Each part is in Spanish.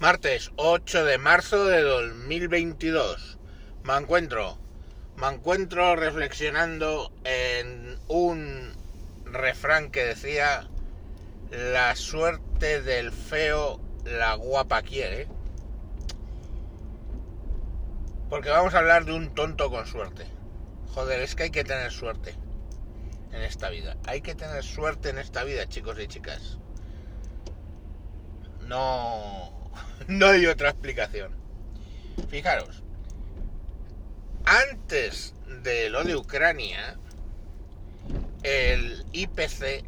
Martes 8 de marzo de 2022. Me encuentro, me encuentro reflexionando en un refrán que decía la suerte del feo la guapa quiere. Porque vamos a hablar de un tonto con suerte. Joder, es que hay que tener suerte en esta vida. Hay que tener suerte en esta vida, chicos y chicas. No, no hay otra explicación. Fijaros, antes de lo de Ucrania, el IPC,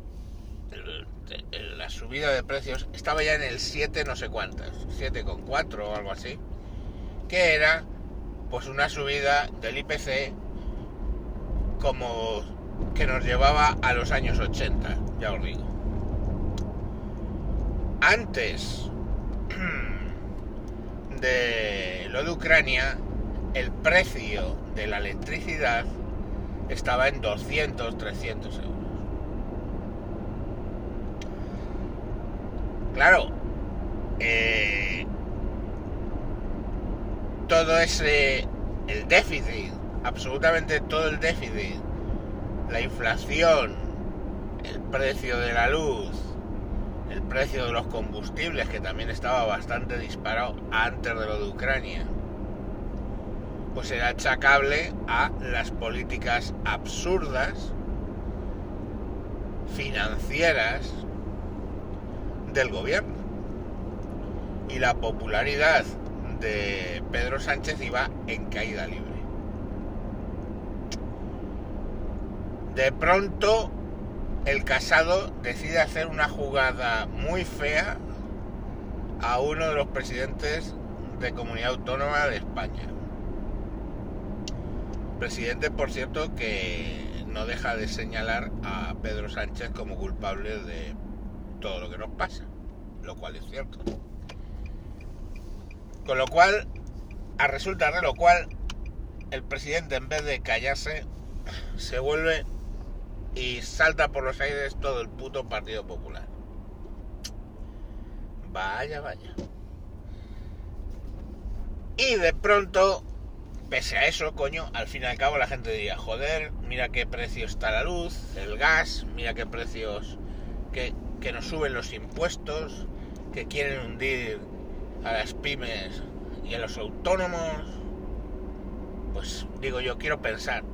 la subida de precios, estaba ya en el 7 no sé cuántas, 7,4 o algo así, que era pues una subida del IPC como que nos llevaba a los años 80, ya os digo. Antes de lo de Ucrania, el precio de la electricidad estaba en 200, 300 euros. Claro, eh, todo ese, el déficit, absolutamente todo el déficit, la inflación, el precio de la luz, el precio de los combustibles, que también estaba bastante disparado antes de lo de Ucrania, pues era achacable a las políticas absurdas, financieras, del gobierno. Y la popularidad de Pedro Sánchez iba en caída libre. De pronto, el casado decide hacer una jugada muy fea a uno de los presidentes de comunidad autónoma de España. Presidente, por cierto, que no deja de señalar a Pedro Sánchez como culpable de todo lo que nos pasa, lo cual es cierto. Con lo cual, a resulta de lo cual, el presidente en vez de callarse, se vuelve y salta por los aires todo el puto Partido Popular. Vaya, vaya. Y de pronto, pese a eso, coño, al fin y al cabo la gente diría, joder, mira qué precio está la luz, el gas, mira qué precios, que, que nos suben los impuestos, que quieren hundir a las pymes y a los autónomos. Pues digo yo, quiero pensar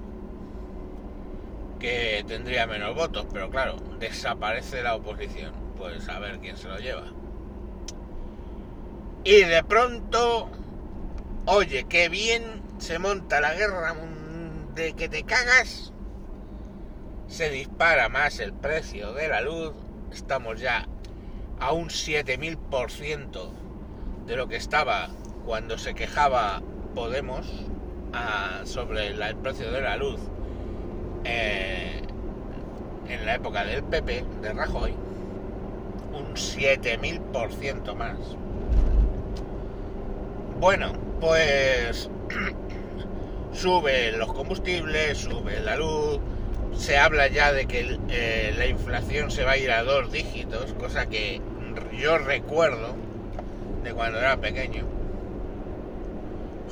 que tendría menos votos, pero claro, desaparece la oposición. Pues a ver quién se lo lleva. Y de pronto, oye, qué bien se monta la guerra mm, de que te cagas. Se dispara más el precio de la luz. Estamos ya a un 7000% de lo que estaba cuando se quejaba Podemos ah, sobre el precio de la luz eh, en la época del PP, de Rajoy, un 7000% más. Bueno, pues suben los combustibles, sube la luz, se habla ya de que eh, la inflación se va a ir a dos dígitos, cosa que yo recuerdo de cuando era pequeño.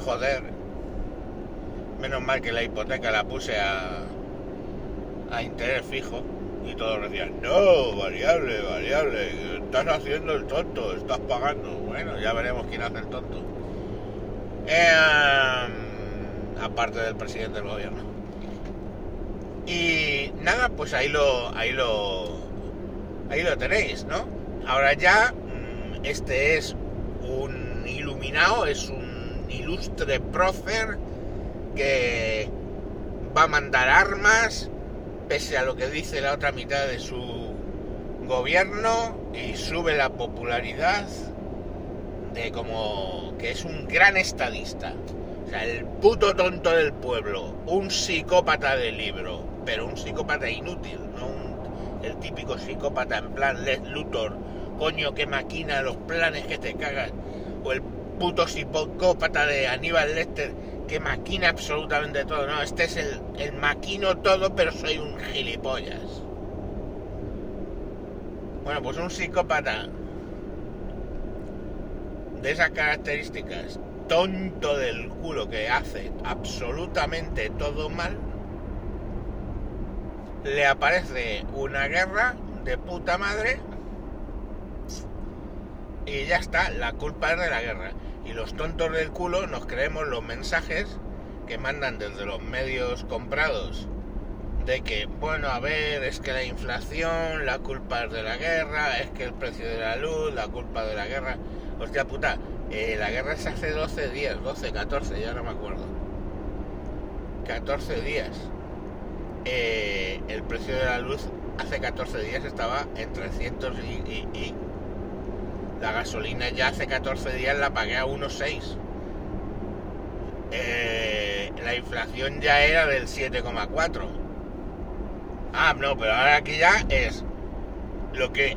Joder, menos mal que la hipoteca la puse a, a interés fijo y todos decían, no, variable, variable, estás haciendo el tonto, estás pagando. Bueno, ya veremos quién hace el tonto. Em, aparte del presidente del gobierno. Y nada, pues ahí lo, ahí lo, ahí lo tenéis, ¿no? Ahora ya, mm, este es un iluminado, es un ilustre prócer que va a mandar armas, pese a lo que dice la otra mitad de su gobierno, y sube la popularidad de como que es un gran estadista. O sea, el puto tonto del pueblo, un psicópata de libro, pero un psicópata inútil, no un- el típico psicópata en plan Lex Luthor, coño que maquina los planes que te cagas, o el puto psicópata de Aníbal Lecter que maquina absolutamente todo. No, este es el, maquino todo, pero soy un gilipollas. Bueno, pues un psicópata de esas características, tonto del culo que hace absolutamente todo mal, le aparece una guerra de puta madre y ya está, la culpa es de la guerra. Y los tontos del culo nos creemos los mensajes que mandan desde los medios comprados de que, bueno, a ver, es que la inflación, la culpa es de la guerra, es que el precio de la luz, la culpa de la guerra. Hostia puta, eh, la guerra es hace 12 días, 12, 14, ya no me acuerdo. 14 días. Eh, el precio de la luz hace 14 días estaba en 300 y, la gasolina ya hace 14 días la pagué a 1,6. Eh, la inflación ya era del 7,4 Ah, no, pero ahora aquí ya es lo que...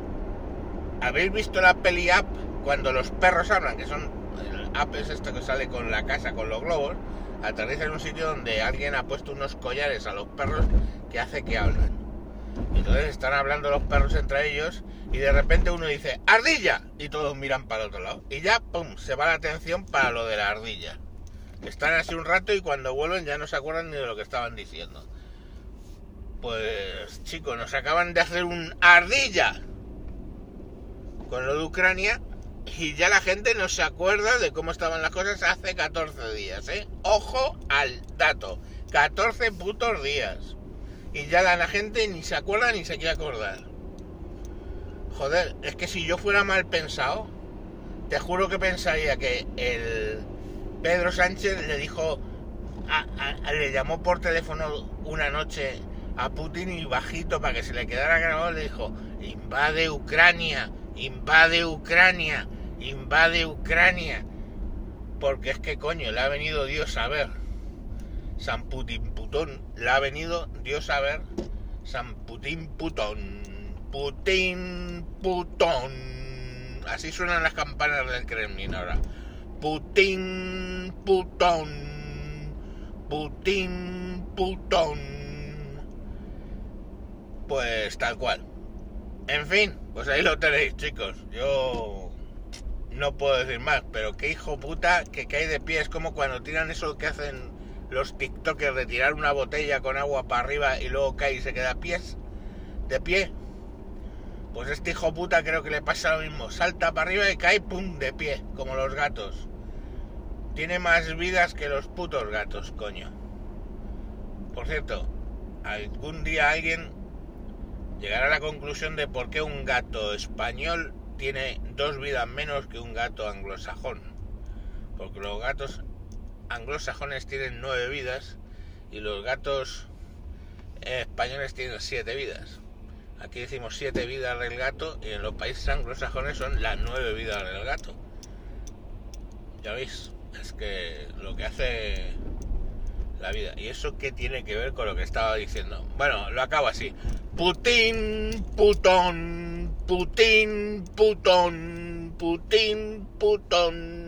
¿Habéis visto la peli app cuando los perros hablan? Que son... App es esto que sale con la casa, con los globos. Aterriza en un sitio donde alguien ha puesto unos collares a los perros que hace que hablan. Entonces están hablando los perros entre ellos y de repente uno dice ¡Ardilla! Y todos miran para el otro lado. Y ya, ¡pum!, se va la atención para lo de la ardilla. Están así un rato y cuando vuelven ya no se acuerdan ni de lo que estaban diciendo. Pues chicos, nos acaban de hacer un ardilla con lo de Ucrania y ya la gente no se acuerda de cómo estaban las cosas hace 14 días, ¿eh? Ojo al dato, 14 putos días. Y ya la, gente ni se acuerda ni se quiere acordar. Joder, es que si yo fuera mal pensado, te juro que pensaría que el Pedro Sánchez le dijo, le llamó por teléfono una noche a Putin y bajito para que se le quedara grabado le dijo, invade Ucrania, invade Ucrania, invade Ucrania. Porque es que coño, le ha venido Dios a ver. San Putin Putón, le ha venido Dios a ver. San Putin Putón, Putin Putón. Así suenan las campanas del Kremlin ahora. Putin Putón, Putin Putón. Pues tal cual. En fin, pues ahí lo tenéis, chicos. Yo no puedo decir más, pero qué hijo puta que cae de pie. Es como cuando tiran eso que hacen los TikTokers de tirar una botella con agua para arriba y luego cae y se queda pies. De pie. Pues este hijo puta creo que le pasa lo mismo. Salta para arriba y cae, pum, de pie, como los gatos. Tiene más vidas que los putos gatos, coño. Por cierto, algún día alguien llegar a la conclusión de por qué un gato español tiene dos vidas menos que un gato anglosajón. Porque los gatos anglosajones tienen nueve vidas y los gatos españoles tienen siete vidas. Aquí decimos siete vidas del gato y en los países anglosajones son las nueve vidas del gato. Ya veis, es que lo que hace la vida. ¿Y eso qué tiene que ver con lo que estaba diciendo? Bueno, lo acabo así. Putin, putón, Putin, putón, Putin, putón.